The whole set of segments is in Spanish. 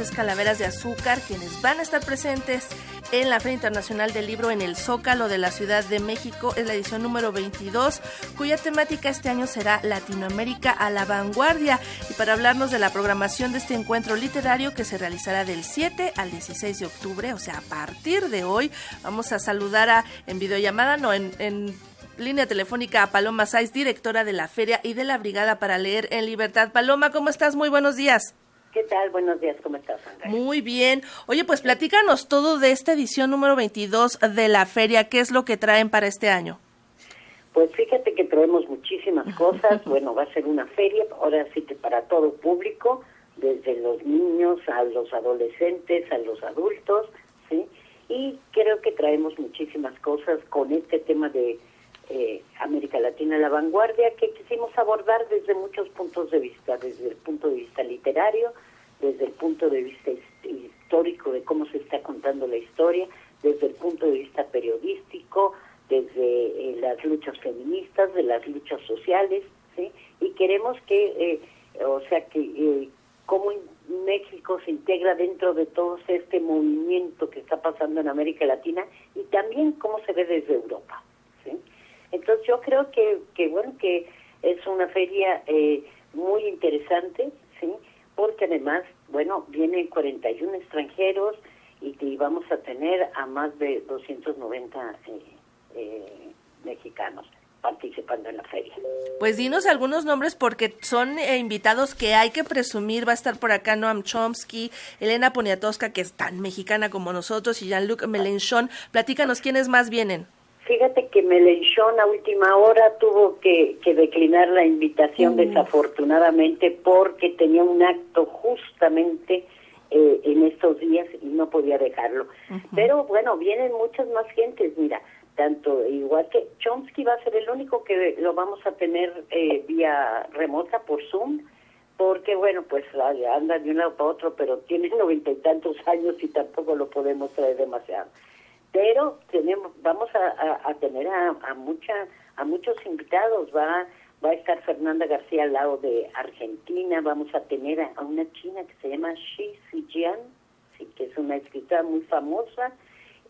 es Calaveras de Azúcar, quienes van a estar presentes en la Feria Internacional del Libro en el Zócalo de la Ciudad de México. Es la edición número 22, cuya temática este año será Latinoamérica a la vanguardia. Y para hablarnos de la programación de este encuentro literario que se realizará del 7 al 16 de octubre, o sea, a partir de hoy, vamos a saludar a, en videollamada, no, en, en línea telefónica a Paloma Saiz, directora de la feria y de la Brigada para Leer en Libertad. Paloma, ¿cómo estás? Muy buenos días. ¿Qué tal? Buenos días, ¿cómo estás, Andrea? Muy bien. Oye, pues platícanos todo de esta edición número 22 de la feria. ¿Qué es lo que traen para este año? Pues fíjate que traemos muchísimas cosas. bueno, va a ser una feria, ahora sí que para todo público, desde los niños a los adolescentes, a los adultos, ¿sí? Y creo que traemos muchísimas cosas con este tema de eh, América Latina la vanguardia que quisimos abordar desde muchos puntos de vista, desde el punto de vista literario, desde el punto de vista histórico de cómo se está contando la historia, desde el punto de vista periodístico, desde eh, las luchas feministas, de las luchas sociales, ¿sí? Y queremos que, eh, o sea, que cómo México se integra dentro de todo este movimiento que está pasando en América Latina y también cómo se ve desde Europa. Entonces yo creo que, que bueno, que es una feria eh, muy interesante, ¿sí? Porque además, bueno, vienen 41 extranjeros y, vamos a tener a más de 290 eh, eh, mexicanos participando en la feria. Pues dinos algunos nombres porque son invitados que hay que presumir. Va a estar por acá Noam Chomsky, Elena Poniatowska, que es tan mexicana como nosotros, y Jean-Luc Mélenchon. Platícanos quiénes más vienen. Fíjate que Melenchón a última hora tuvo que, declinar la invitación mm. desafortunadamente porque tenía un acto justamente eh, en estos días y no podía dejarlo. Pero bueno, vienen muchas más gentes, mira, tanto igual que Chomsky va a ser el único que lo vamos a tener eh, vía remota por Zoom, porque bueno, pues anda de un lado para otro, pero tiene noventa y tantos años y tampoco lo podemos traer demasiado pero tenemos vamos a, tener a, a, mucha a muchos invitados. Va va a estar Fernanda García al lado de Argentina. Vamos a tener a, una china que se llama Xi Zijian sí, que es una escritora muy famosa.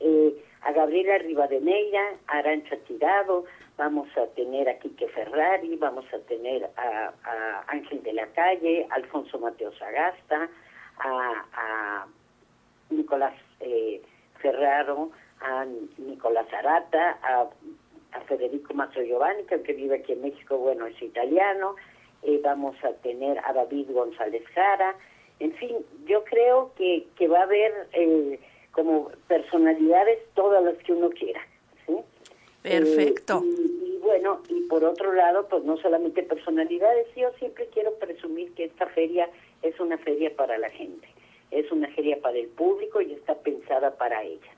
Eh, a Gabriela Rivadeneira a Arancha Tirado. Vamos a tener a Quique Ferrari. Vamos a tener a, Ángel de la Calle Alfonso Mateo Sagasta a, a Nicolás eh, Ferraro a Nicolás Arata, a, Federico Mastro Giovanni, que vive aquí en México, bueno, es italiano, eh, vamos a tener a David González Jara, en fin, yo creo que, que va a haber eh, como personalidades todas las que uno quiera. ¿sí? Perfecto. Eh, y, bueno, y por otro lado, pues no solamente personalidades, yo siempre quiero presumir que esta feria es una feria para la gente, es una feria para el público y está pensada para ella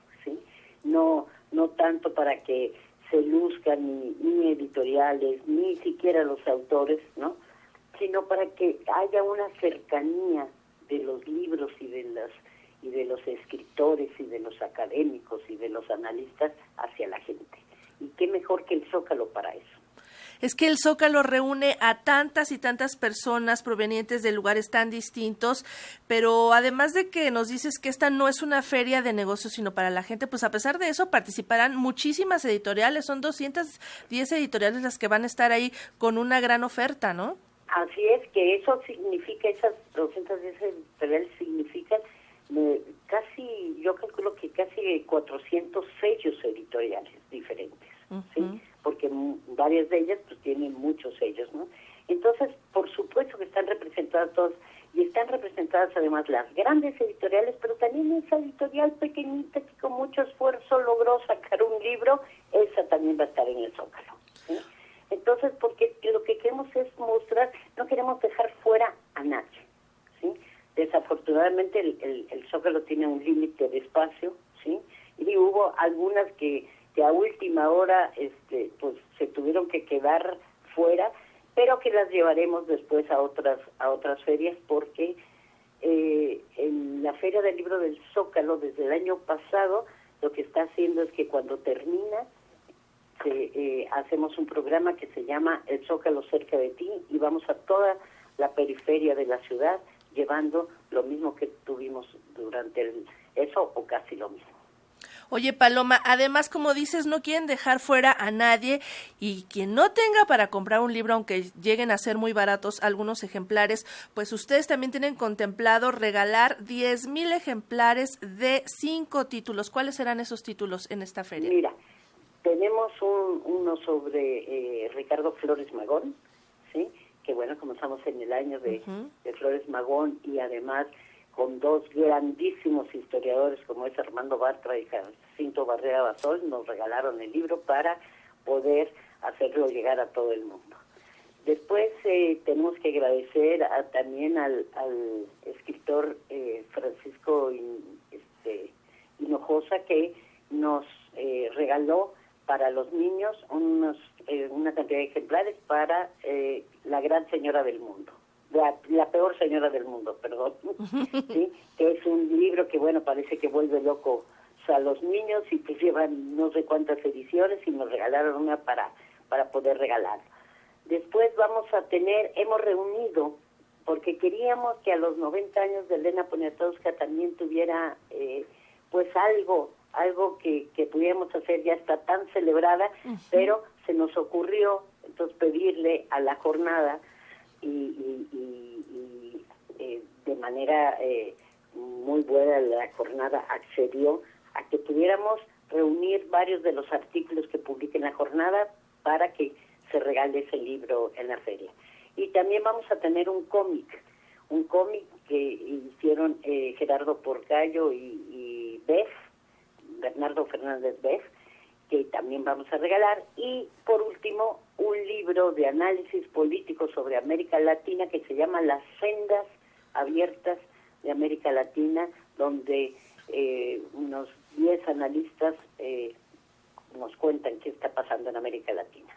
no, no tanto para que se luzcan ni, editoriales, ni siquiera los autores, ¿no? sino para que haya una cercanía de los libros y de las y de los escritores y de los académicos y de los analistas hacia la gente. Y qué mejor que el Zócalo para eso es que el Zócalo reúne a tantas y tantas personas provenientes de lugares tan distintos, pero además de que nos dices que esta no es una feria de negocios, sino para la gente, pues a pesar de eso participarán muchísimas editoriales, son 210 editoriales las que van a estar ahí con una gran oferta, ¿no? Así es, que eso significa, esas 210 editoriales significan eh, casi, yo calculo que casi 400 sellos editoriales diferentes, ¿sí? Porque varias de ellas pues tienen muchos sellos, ¿no? Entonces, por supuesto que están representadas todas y están representadas además las grandes editoriales, pero también esa editorial pequeñita que con mucho esfuerzo logró sacar un libro, esa también va a estar en el Zócalo. Entonces, porque lo que queremos es mostrar, no queremos dejar fuera a nadie. ¿sí? Desafortunadamente el, el Zócalo tiene un límite de espacio, ¿sí? y hubo algunas que que a última hora este pues se tuvieron que quedar fuera pero que las llevaremos después a otras a otras ferias porque eh, en la feria del libro del Zócalo desde el año pasado lo que está haciendo es que cuando termina eh, hacemos un programa que se llama El Zócalo cerca de ti y vamos a toda la periferia de la ciudad llevando lo mismo que tuvimos durante el, eso o casi lo mismo. Oye, Paloma, además, como dices, no quieren dejar fuera a nadie y quien no tenga para comprar un libro, aunque lleguen a ser muy baratos algunos ejemplares, pues ustedes también tienen contemplado regalar 10 mil ejemplares de cinco títulos. ¿Cuáles serán esos títulos en esta feria? Mira, tenemos un, uno sobre eh, Ricardo Flores Magón, ¿sí? que bueno, como estamos en el año de, de Flores Magón y además con dos grandísimos historiadores como es Armando Bartra y Jacinto Barrera Basol, nos regalaron el libro para poder hacerlo llegar a todo el mundo. Después eh, tenemos que agradecer también al, escritor eh, Francisco este, Hinojosa que nos eh, regaló para los niños unos, una cantidad de ejemplares para la gran señora del mundo la, peor señora del mundo, perdón, ¿sí? que es un libro que, bueno, parece que vuelve loco a los niños y pues llevan no sé cuántas ediciones y nos regalaron una para, para poder regalar. Después vamos a tener, hemos reunido, porque queríamos que a los 90 años de Elena Poniatowska también tuviera eh, pues algo, algo que, que pudiéramos hacer, ya está tan celebrada, pero se nos ocurrió entonces pedirle a la jornada y, y, eh, de manera eh, muy buena la jornada accedió a que pudiéramos reunir varios de los artículos que publique en la jornada para que se regale ese libro en la feria. Y también vamos a tener un cómic, un cómic que hicieron eh, Gerardo Porcayo y, y Beth, Bernardo Fernández Beth, que también vamos a regalar. Y por último, un libro de análisis político sobre América Latina que se llama Las sendas abiertas de América Latina, donde eh, unos 10 analistas eh, nos cuentan qué está pasando en América Latina.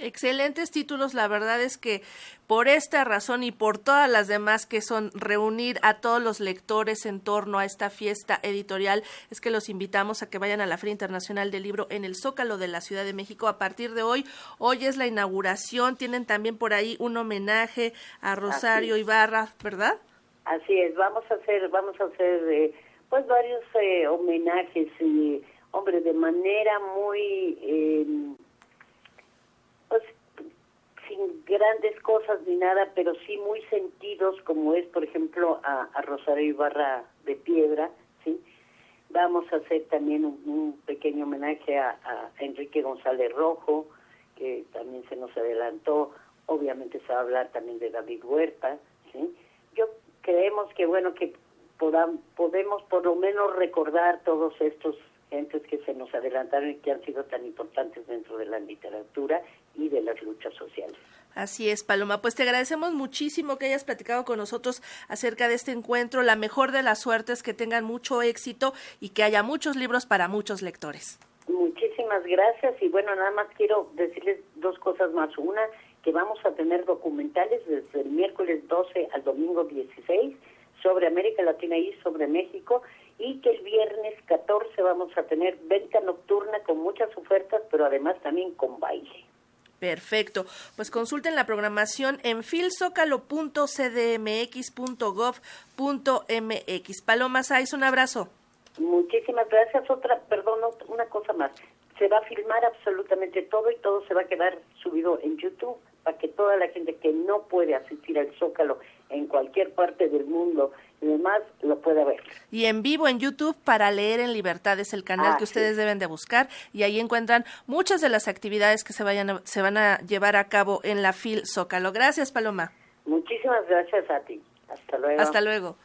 Excelentes títulos, la verdad es que por esta razón y por todas las demás que son reunir a todos los lectores en torno a esta fiesta editorial, es que los invitamos a que vayan a la Feria Internacional del Libro en el Zócalo de la Ciudad de México a partir de hoy. Hoy es la inauguración, tienen también por ahí un homenaje a Rosario Ibarra, ¿verdad? Así es, vamos a hacer, vamos a hacer eh, pues varios eh, homenajes y hombre de manera muy eh, pues sin grandes cosas ni nada, pero sí muy sentidos, como es, por ejemplo, a, Rosario Ibarra de Piedra, ¿sí? Vamos a hacer también un, pequeño homenaje a, Enrique González Rojo, que también se nos adelantó. Obviamente se va a hablar también de David Huerta, ¿sí? Yo creemos que, bueno, que podemos por lo menos recordar todos estos gentes que se nos adelantaron y que han sido tan importantes dentro de la literatura y de las luchas sociales. Así es, Paloma. Pues te agradecemos muchísimo que hayas platicado con nosotros acerca de este encuentro. La mejor de las suertes, que tengan mucho éxito y que haya muchos libros para muchos lectores. Muchísimas gracias y bueno, nada más quiero decirles dos cosas más. Una, que vamos a tener documentales desde el miércoles 12 al domingo 16 sobre América Latina y sobre México y que el viernes 14 vamos a tener venta nocturna con muchas ofertas, pero además también con baile. Perfecto. Pues consulten la programación en filzocalo.cdmx.gov.mx. Paloma Saiz, un abrazo. Muchísimas gracias. Otra, perdón, una cosa más. Se va a filmar absolutamente todo y todo se va a quedar subido en YouTube para que toda la gente que no puede asistir al Zócalo en cualquier parte del mundo y demás lo pueda ver. Y en vivo en YouTube para leer en libertad es el canal que ustedes deben de buscar y ahí encuentran muchas de las actividades que se vayan se van a llevar a cabo en la FIL Zócalo. Gracias, Paloma. Muchísimas gracias a ti. Hasta luego. Hasta luego.